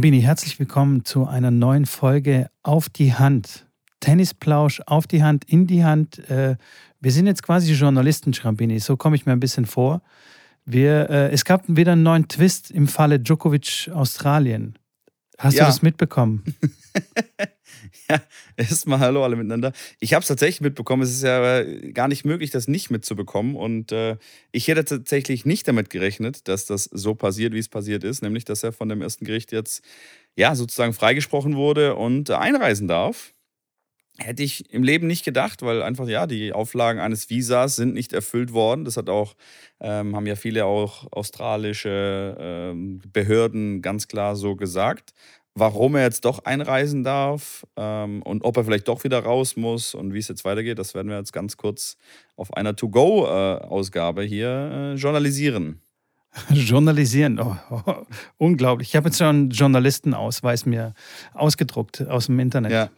Schrambini, herzlich willkommen zu einer neuen Folge Auf die Hand. Tennisplausch auf die Hand, in die Hand. Äh, wir sind jetzt quasi Journalisten, Schrambini, so komme ich mir ein bisschen vor. Wir, äh, es gab wieder einen neuen Twist im Falle Djokovic Australien. Hast ja. du das mitbekommen? ja, erstmal hallo alle miteinander. Ich habe es tatsächlich mitbekommen. Es ist ja gar nicht möglich, das nicht mitzubekommen. Und äh, ich hätte tatsächlich nicht damit gerechnet, dass das so passiert, wie es passiert ist. Nämlich, dass er von dem ersten Gericht jetzt ja sozusagen freigesprochen wurde und einreisen darf. Hätte ich im Leben nicht gedacht, weil einfach, ja, die Auflagen eines Visas sind nicht erfüllt worden. Das hat auch, ähm, haben ja viele auch australische ähm, Behörden ganz klar so gesagt. Warum er jetzt doch einreisen darf ähm, und ob er vielleicht doch wieder raus muss und wie es jetzt weitergeht, das werden wir jetzt ganz kurz auf einer To-Go-Ausgabe hier äh, journalisieren. Journalisieren, oh, oh, unglaublich. Ich habe jetzt schon einen Journalistenausweis mir ausgedruckt aus dem Internet. Ja.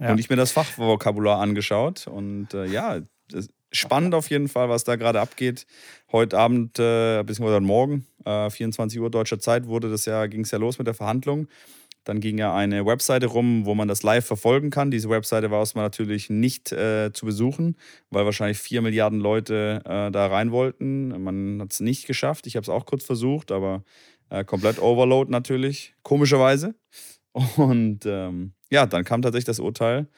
Ja. Und ich mir das Fachvokabular angeschaut. Und äh, ja, spannend auf jeden Fall, was da gerade abgeht. Heute Abend, äh, beziehungsweise morgen, äh, 24 Uhr deutscher Zeit, wurde das ja, ging es ja los mit der Verhandlung. Dann ging ja eine Webseite rum, wo man das live verfolgen kann. Diese Webseite war erstmal natürlich nicht äh, zu besuchen, weil wahrscheinlich vier Milliarden Leute äh, da rein wollten. Man hat es nicht geschafft. Ich habe es auch kurz versucht, aber äh, komplett Overload natürlich, komischerweise. Und ähm, ja, dann kam tatsächlich das Urteil,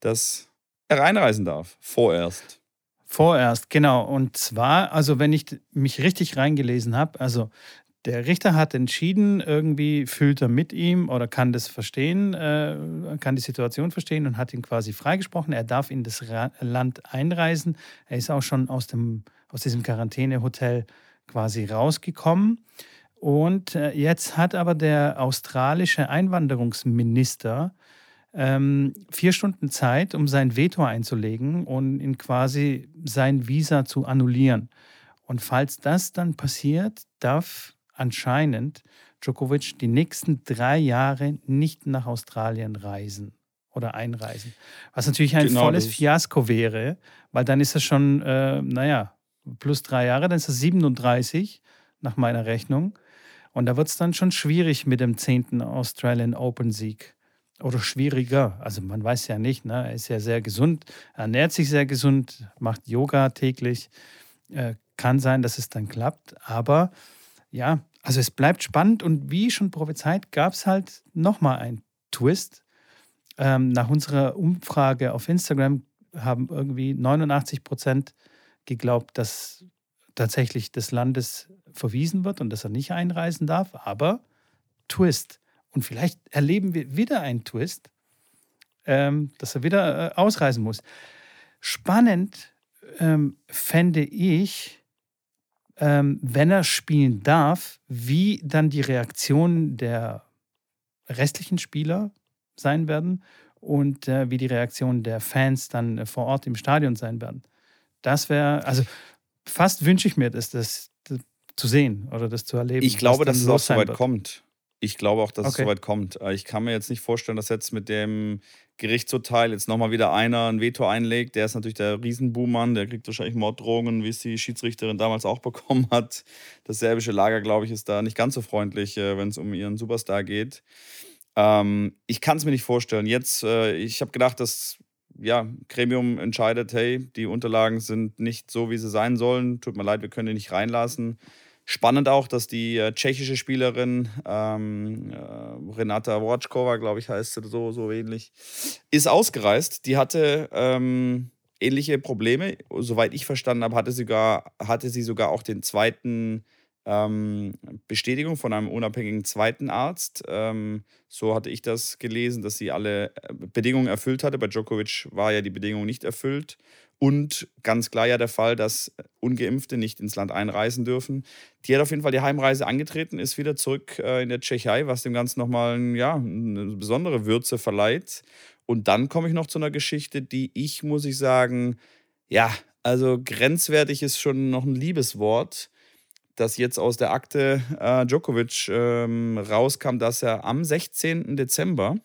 dass er reinreisen darf. Vorerst. Vorerst, genau. Und zwar, also wenn ich mich richtig reingelesen habe, also der Richter hat entschieden, irgendwie fühlt er mit ihm oder kann das verstehen, äh, kann die Situation verstehen und hat ihn quasi freigesprochen. Er darf in das Land einreisen. Er ist auch schon aus, dem, aus diesem Quarantänehotel quasi rausgekommen. Und äh, jetzt hat aber der australische Einwanderungsminister ähm, vier Stunden Zeit, um sein Veto einzulegen und ihn quasi sein Visa zu annullieren. Und falls das dann passiert, darf anscheinend Djokovic die nächsten drei Jahre nicht nach Australien reisen oder einreisen. Was natürlich ein genau volles das. Fiasko wäre, weil dann ist er schon, äh, naja, plus drei Jahre, dann ist er 37 nach meiner Rechnung. Und da wird es dann schon schwierig mit dem zehnten Australian Open Sieg. Oder schwieriger. Also man weiß ja nicht, ne? er ist ja sehr gesund, ernährt sich sehr gesund, macht Yoga täglich. Äh, kann sein, dass es dann klappt. Aber ja, also es bleibt spannend und wie schon prophezeit, gab es halt nochmal einen Twist. Ähm, nach unserer Umfrage auf Instagram haben irgendwie 89 Prozent geglaubt, dass tatsächlich des Landes verwiesen wird und dass er nicht einreisen darf. Aber Twist. Und vielleicht erleben wir wieder einen Twist, ähm, dass er wieder äh, ausreisen muss. Spannend ähm, fände ich, wenn er spielen darf, wie dann die Reaktionen der restlichen Spieler sein werden und äh, wie die Reaktionen der Fans dann äh, vor Ort im Stadion sein werden. Das wäre, also fast wünsche ich mir, dass das, das, zu sehen oder das zu erleben. Ich glaube, dass es auch so weit kommt. Ich glaube auch, dass okay. es soweit kommt. Äh, ich kann mir jetzt nicht vorstellen, dass jetzt mit dem Gerichtsurteil jetzt nochmal wieder einer ein Veto einlegt. Der ist natürlich der Riesenbuhmann, der kriegt wahrscheinlich Morddrohungen, wie es die Schiedsrichterin damals auch bekommen hat. Das serbische Lager, glaube ich, ist da nicht ganz so freundlich, äh, wenn es um ihren Superstar geht. Ähm, ich kann es mir nicht vorstellen. Jetzt, äh, ich habe gedacht, dass ja, Gremium entscheidet, hey, die Unterlagen sind nicht so, wie sie sein sollen. Tut mir leid, wir können die nicht reinlassen. Spannend auch, dass die äh, tschechische Spielerin ähm, äh, Renata Wojtkova, glaube ich, heißt sie so, so ähnlich, ist ausgereist. Die hatte ähm, ähnliche Probleme. Soweit ich verstanden habe, hatte, hatte sie sogar auch den zweiten ähm, Bestätigung von einem unabhängigen zweiten Arzt. Ähm, so hatte ich das gelesen, dass sie alle äh, Bedingungen erfüllt hatte. Bei Djokovic war ja die Bedingung nicht erfüllt. Und ganz klar ja der Fall, dass Ungeimpfte nicht ins Land einreisen dürfen. Die hat auf jeden Fall die Heimreise angetreten, ist wieder zurück äh, in der Tschechei, was dem Ganzen nochmal ja, eine besondere Würze verleiht. Und dann komme ich noch zu einer Geschichte, die ich, muss ich sagen, ja, also grenzwertig ist schon noch ein Liebeswort, dass jetzt aus der Akte äh, Djokovic ähm, rauskam, dass er am 16. Dezember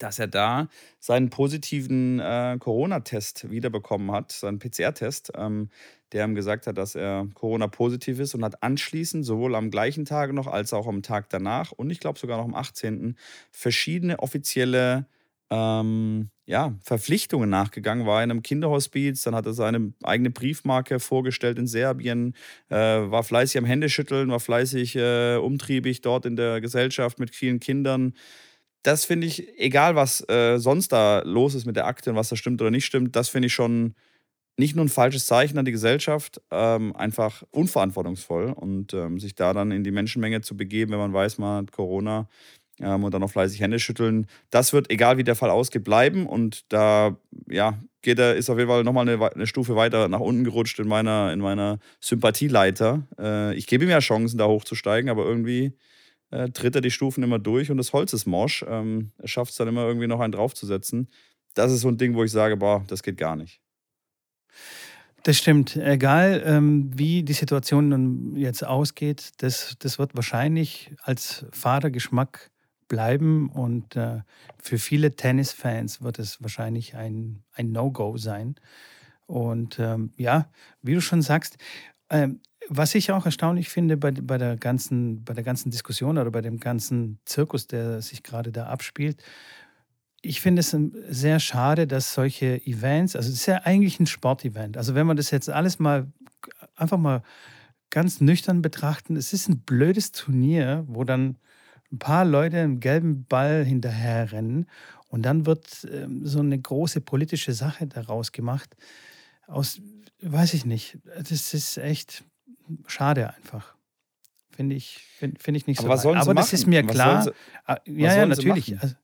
dass er da seinen positiven äh, Corona-Test wiederbekommen hat, seinen PCR-Test. Ähm, der ihm gesagt hat, dass er Corona-positiv ist und hat anschließend sowohl am gleichen Tag noch als auch am Tag danach und ich glaube sogar noch am 18. verschiedene offizielle ähm, ja, Verpflichtungen nachgegangen, war in einem Kinderhospiz, dann hat er seine eigene Briefmarke vorgestellt in Serbien, äh, war fleißig am Händeschütteln, war fleißig äh, umtriebig dort in der Gesellschaft mit vielen Kindern. Das finde ich, egal was äh, sonst da los ist mit der Akte und was da stimmt oder nicht stimmt, das finde ich schon nicht nur ein falsches Zeichen an die Gesellschaft, ähm, einfach unverantwortungsvoll und ähm, sich da dann in die Menschenmenge zu begeben, wenn man weiß, man hat Corona, ähm, und dann noch fleißig Hände schütteln. Das wird, egal wie der Fall ausgeht, bleiben. Und da ja, geht er, ist auf jeden Fall nochmal eine, eine Stufe weiter nach unten gerutscht in meiner, in meiner Sympathieleiter. Äh, ich gebe ihm ja Chancen, da hochzusteigen, aber irgendwie äh, tritt er die Stufen immer durch und das Holz ist morsch. Ähm, er schafft es dann immer irgendwie noch einen draufzusetzen. Das ist so ein Ding, wo ich sage, boah, das geht gar nicht. Das stimmt. Egal, ähm, wie die Situation jetzt ausgeht, das, das wird wahrscheinlich als Vatergeschmack bleiben und äh, für viele Tennisfans wird es wahrscheinlich ein, ein No-Go sein. Und ähm, ja, wie du schon sagst, ähm, was ich auch erstaunlich finde bei, bei, der ganzen, bei der ganzen Diskussion oder bei dem ganzen Zirkus, der sich gerade da abspielt, ich finde es sehr schade, dass solche Events, also es ist ja eigentlich ein Sportevent, also wenn man das jetzt alles mal einfach mal ganz nüchtern betrachten, es ist ein blödes Turnier, wo dann ein paar Leute im gelben Ball hinterherrennen und dann wird ähm, so eine große politische Sache daraus gemacht. Aus, weiß ich nicht, das ist echt schade einfach. Finde ich, find, find ich nicht Aber so. Was Aber das ist mir klar. Sie, ah, ja, ja, natürlich. Also,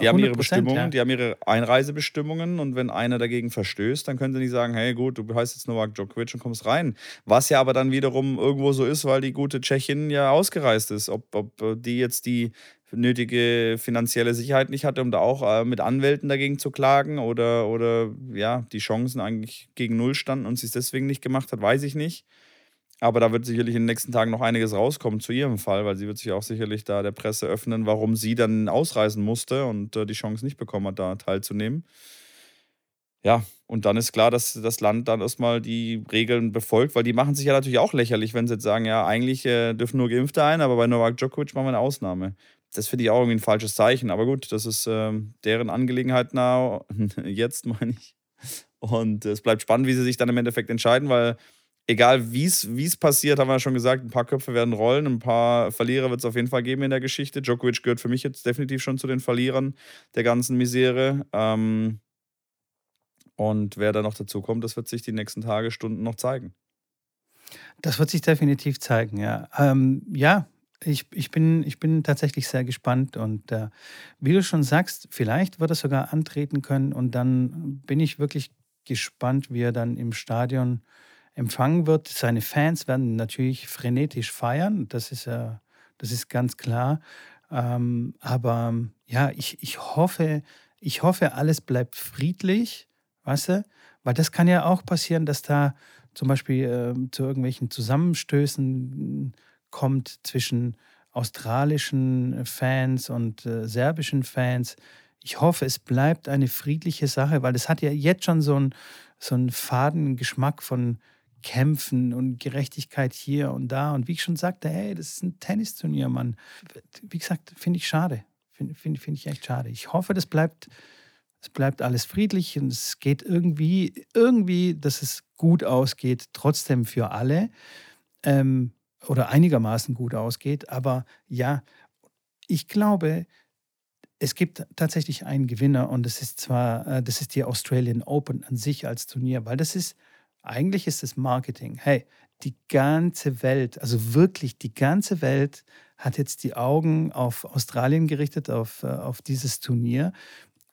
die haben ihre Bestimmungen, ja. die haben ihre Einreisebestimmungen und wenn einer dagegen verstößt, dann können sie nicht sagen, hey gut, du heißt jetzt Novak Djokovic und kommst rein. Was ja aber dann wiederum irgendwo so ist, weil die gute Tschechin ja ausgereist ist. Ob, ob die jetzt die nötige finanzielle Sicherheit nicht hatte, um da auch äh, mit Anwälten dagegen zu klagen oder, oder ja, die Chancen eigentlich gegen Null standen und sie es deswegen nicht gemacht hat, weiß ich nicht. Aber da wird sicherlich in den nächsten Tagen noch einiges rauskommen zu ihrem Fall, weil sie wird sich auch sicherlich da der Presse öffnen, warum sie dann ausreisen musste und äh, die Chance nicht bekommen hat, da teilzunehmen. Ja, und dann ist klar, dass das Land dann erstmal die Regeln befolgt, weil die machen sich ja natürlich auch lächerlich, wenn sie jetzt sagen, ja, eigentlich äh, dürfen nur Geimpfte ein, aber bei Novak Djokovic machen wir eine Ausnahme. Das finde ich auch irgendwie ein falsches Zeichen. Aber gut, das ist äh, deren Angelegenheit now. Jetzt meine ich. Und es bleibt spannend, wie sie sich dann im Endeffekt entscheiden, weil egal wie es passiert, haben wir ja schon gesagt, ein paar Köpfe werden rollen, ein paar Verlierer wird es auf jeden Fall geben in der Geschichte. Djokovic gehört für mich jetzt definitiv schon zu den Verlierern der ganzen Misere. Ähm, und wer da noch dazu kommt, das wird sich die nächsten Tage, Stunden noch zeigen. Das wird sich definitiv zeigen, ja. Ähm, ja, ich, ich, bin, ich bin tatsächlich sehr gespannt und äh, wie du schon sagst, vielleicht wird er sogar antreten können und dann bin ich wirklich gespannt, wie er dann im Stadion empfangen wird. Seine Fans werden natürlich frenetisch feiern, das ist, äh, das ist ganz klar. Ähm, aber ja, ich, ich, hoffe, ich hoffe, alles bleibt friedlich, weißt du? Weil das kann ja auch passieren, dass da zum Beispiel äh, zu irgendwelchen Zusammenstößen kommt zwischen australischen Fans und äh, serbischen Fans. Ich hoffe, es bleibt eine friedliche Sache, weil es hat ja jetzt schon so einen so einen faden Geschmack von Kämpfen und Gerechtigkeit hier und da. Und wie ich schon sagte, hey, das ist ein Tennisturnier, Mann. Wie gesagt, finde ich schade. Finde find, find ich echt schade. Ich hoffe, das bleibt, es bleibt alles friedlich und es geht irgendwie, irgendwie, dass es gut ausgeht, trotzdem für alle. Ähm, oder einigermaßen gut ausgeht. Aber ja, ich glaube, es gibt tatsächlich einen Gewinner und das ist zwar, äh, das ist die Australian Open an sich als Turnier, weil das ist eigentlich ist es Marketing. Hey, die ganze Welt, also wirklich die ganze Welt hat jetzt die Augen auf Australien gerichtet, auf, äh, auf dieses Turnier.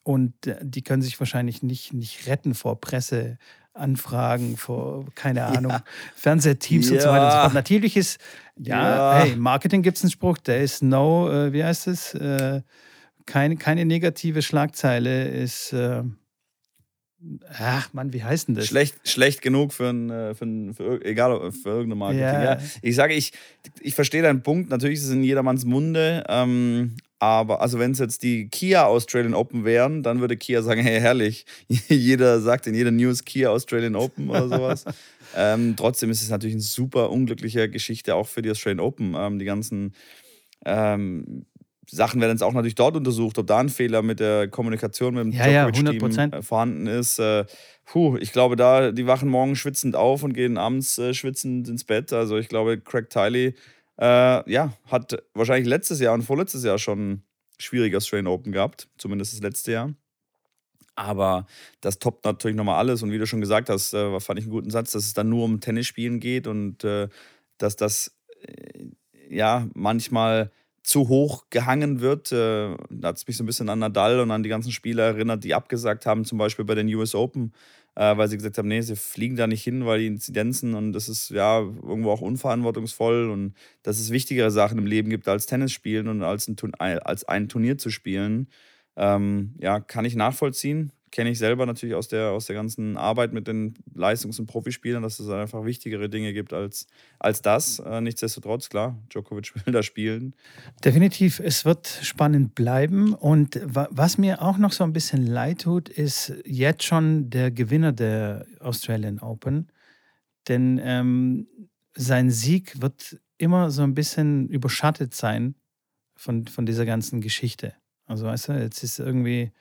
Und äh, die können sich wahrscheinlich nicht, nicht retten vor Presseanfragen, vor, keine Ahnung, ja. Fernsehteams ja. und so weiter und so fort. Natürlich ist, ja, ja. hey, Marketing gibt es einen Spruch, der ist no, äh, wie heißt es? Äh, keine, keine negative Schlagzeile ist, äh, Ach Mann, wie heißt denn das? Schlecht, schlecht genug für, ein, äh, für, ein, für egal für irgendeine Marketing. Ja. ja. Ich sage, ich, ich verstehe deinen Punkt. Natürlich ist es in jedermanns Munde. Ähm, Aber, also wenn es jetzt die Kia Australian Open wären, dann würde Kia sagen, hey, herrlich. Jeder sagt in jeder News Kia Australian Open oder sowas. ähm, trotzdem ist es natürlich eine super unglückliche Geschichte auch für die Australian Open. Ähm, die ganzen ähm, Sachen werden jetzt auch natürlich dort untersucht, ob da ein Fehler mit der Kommunikation mit dem ja, ja, äh, vorhanden ist. Äh, puh, ich glaube, da, die wachen morgen schwitzend auf und gehen abends äh, schwitzend ins Bett. Also ich glaube, Craig Tiley äh, ja, hat wahrscheinlich letztes Jahr und vorletztes Jahr schon schwieriger Australian Open gehabt, zumindest das letzte Jahr. Aber das toppt natürlich nochmal alles. Und wie du schon gesagt hast, äh, fand ich einen guten Satz, dass es dann nur um Tennisspielen geht und äh, dass das äh, ja manchmal zu hoch gehangen wird. Äh, da hat es mich so ein bisschen an Nadal und an die ganzen Spieler erinnert, die abgesagt haben, zum Beispiel bei den US Open, äh, weil sie gesagt haben, nee, sie fliegen da nicht hin, weil die Inzidenzen und das ist ja irgendwo auch unverantwortungsvoll und dass es wichtigere Sachen im Leben gibt als Tennis spielen und als ein, als ein Turnier zu spielen. Ähm, ja, kann ich nachvollziehen kenne ich selber natürlich aus der, aus der ganzen Arbeit mit den Leistungs- und Profispielern, dass es einfach wichtigere Dinge gibt als, als das. Äh, nichtsdestotrotz, klar, Djokovic will da spielen. Definitiv, es wird spannend bleiben. Und was mir auch noch so ein bisschen leid tut, ist jetzt schon der Gewinner der Australian Open. Denn ähm, sein Sieg wird immer so ein bisschen überschattet sein von, von dieser ganzen Geschichte. Also weißt du, jetzt ist irgendwie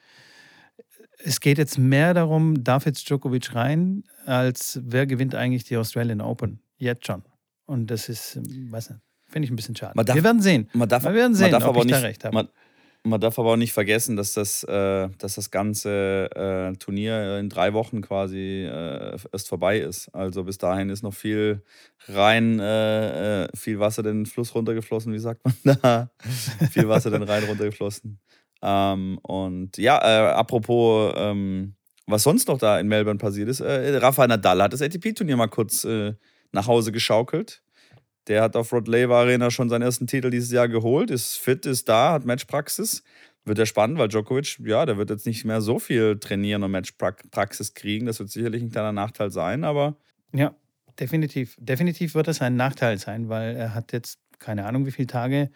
es geht jetzt mehr darum, darf jetzt Djokovic rein, als wer gewinnt eigentlich die Australian Open. Jetzt schon. Und das ist, ähm, weiß nicht, finde ich ein bisschen schade. Darf, wir werden sehen. Man darf, wir werden sehen, man darf aber ich nicht, da. Man, man, darf aber auch nicht vergessen, dass das, äh, dass das ganze äh, Turnier in drei Wochen quasi äh, erst vorbei ist. Also bis dahin ist noch viel rein, äh, äh, viel Wasser den Fluss runtergeflossen, wie sagt man da? viel Wasser den Rhein runtergeflossen. Ähm, und ja, äh, apropos, ähm, was sonst noch da in Melbourne passiert ist, äh, Rafael Nadal hat das ATP-Turnier mal kurz äh, nach Hause geschaukelt. Der hat auf Rod Laver Arena schon seinen ersten Titel dieses Jahr geholt, ist fit, ist da, hat Matchpraxis. Wird ja spannend, weil Djokovic, ja, der wird jetzt nicht mehr so viel trainieren und Matchpraxis kriegen. Das wird sicherlich ein kleiner Nachteil sein, aber. Ja, definitiv. Definitiv wird das ein Nachteil sein, weil er hat jetzt keine Ahnung, wie viele Tage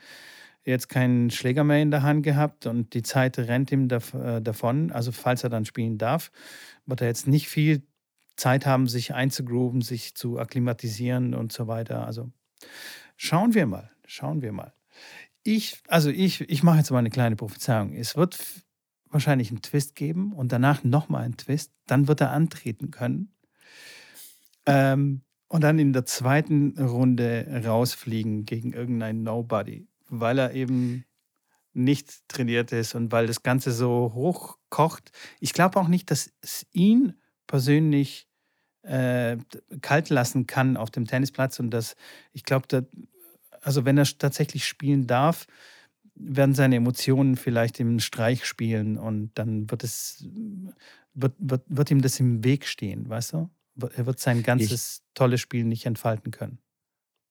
jetzt keinen Schläger mehr in der Hand gehabt und die Zeit rennt ihm äh, davon. Also falls er dann spielen darf, wird er jetzt nicht viel Zeit haben, sich einzugrooven, sich zu akklimatisieren und so weiter. Also schauen wir mal, schauen wir mal. Ich, also ich, ich mache jetzt mal eine kleine Prophezeiung. Es wird wahrscheinlich einen Twist geben und danach nochmal einen Twist. Dann wird er antreten können. Ähm, und dann in der zweiten Runde rausfliegen gegen irgendeinen Nobody weil er eben nicht trainiert ist und weil das Ganze so hochkocht. Ich glaube auch nicht, dass es ihn persönlich äh, kalt lassen kann auf dem Tennisplatz und dass ich glaube, also wenn er tatsächlich spielen darf, werden seine Emotionen vielleicht im Streich spielen und dann wird es wird, wird, wird ihm das im Weg stehen, weißt du? Er wird sein ganzes ich, tolles Spiel nicht entfalten können.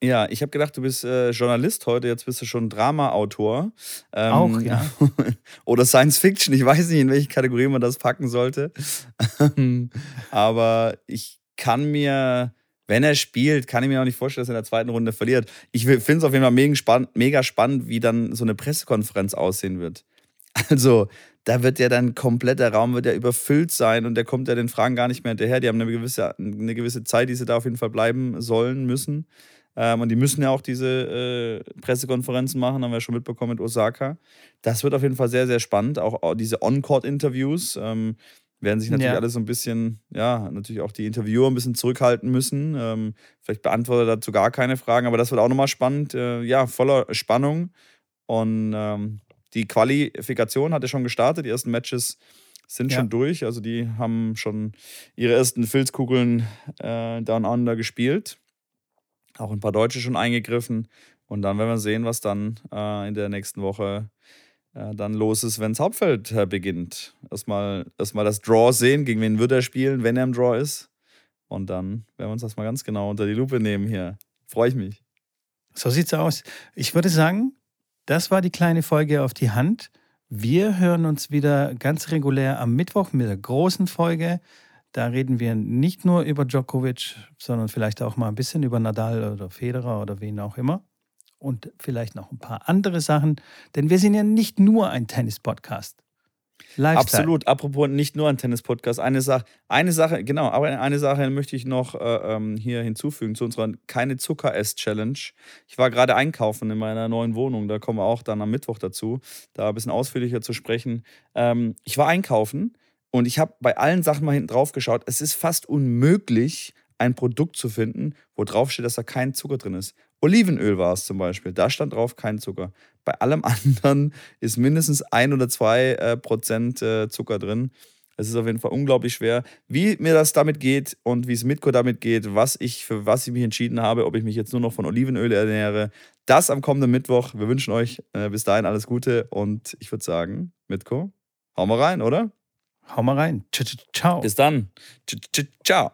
Ja, ich habe gedacht, du bist äh, Journalist heute, jetzt bist du schon Drama-Autor. Ähm, Auch, ja. oder Science Fiction, ich weiß nicht, in welche Kategorie man das packen sollte. Aber ich kann mir, wenn er spielt, kann ich mir auch nicht vorstellen, dass er in der zweiten Runde verliert. Ich finde es auf jeden Fall mega, spann mega spannend, wie dann so eine Pressekonferenz aussehen wird. Also, da wird ja dann komplett, der Raum wird ja überfüllt sein und der kommt ja den Fragen gar nicht mehr hinterher. Die haben eine gewisse, eine gewisse Zeit, die sie da auf jeden Fall bleiben sollen, müssen. Ähm, und die müssen ja auch diese äh, Pressekonferenzen machen, haben wir schon mitbekommen mit Osaka. Das wird auf jeden Fall sehr, sehr spannend. Auch, auch diese On-Court-Interviews ähm, werden sich natürlich ja. alle so ein bisschen, ja, natürlich auch die Interviewer ein bisschen zurückhalten müssen. Ähm, vielleicht beantwortet er dazu gar keine Fragen, aber das wird auch nochmal spannend. Äh, ja, voller Spannung. Und ähm, die Qualifikation hat ja schon gestartet. Die ersten Matches sind ja. schon durch. Also die haben schon ihre ersten Filzkugeln äh, Down Under gespielt auch ein paar Deutsche schon eingegriffen. Und dann werden wir sehen, was dann äh, in der nächsten Woche äh, dann los ist, wenn das Hauptfeld äh, beginnt. Erstmal, erstmal das Draw sehen, gegen wen wird er spielen, wenn er im Draw ist. Und dann werden wir uns das mal ganz genau unter die Lupe nehmen hier. Freue ich mich. So sieht's aus. Ich würde sagen, das war die kleine Folge auf die Hand. Wir hören uns wieder ganz regulär am Mittwoch mit der großen Folge. Da reden wir nicht nur über Djokovic, sondern vielleicht auch mal ein bisschen über Nadal oder Federer oder wen auch immer. und vielleicht noch ein paar andere Sachen, denn wir sind ja nicht nur ein Tennis-Podcast. Absolut. Apropos nicht nur ein Tennis-Podcast. Eine Sache, eine Sache, genau, aber eine Sache möchte ich noch äh, ähm, hier hinzufügen zu unserer Keine Zucker-Ess-Challenge. Ich war gerade einkaufen in meiner neuen Wohnung. Da kommen wir auch dann am Mittwoch dazu, da ein bisschen ausführlicher zu sprechen. Ähm, ich war einkaufen und ich habe bei allen Sachen mal hinten drauf geschaut. Es ist fast unmöglich, ein Produkt zu finden, wo drauf steht, dass da kein Zucker drin ist. Olivenöl war es zum Beispiel. Da stand drauf kein Zucker. Bei allem anderen ist mindestens ein oder zwei äh, Prozent äh, Zucker drin. Es ist auf jeden Fall unglaublich schwer. Wie mir das damit geht und wie es Mitko damit geht, was ich für was ich mich entschieden habe, ob ich mich jetzt nur noch von Olivenöl ernähre, das am kommenden Mittwoch. Wir wünschen euch äh, bis dahin alles Gute und ich würde sagen, Mitko, hau mal rein, oder? Hau mal rein. Ciao. Bis dann. Ciao.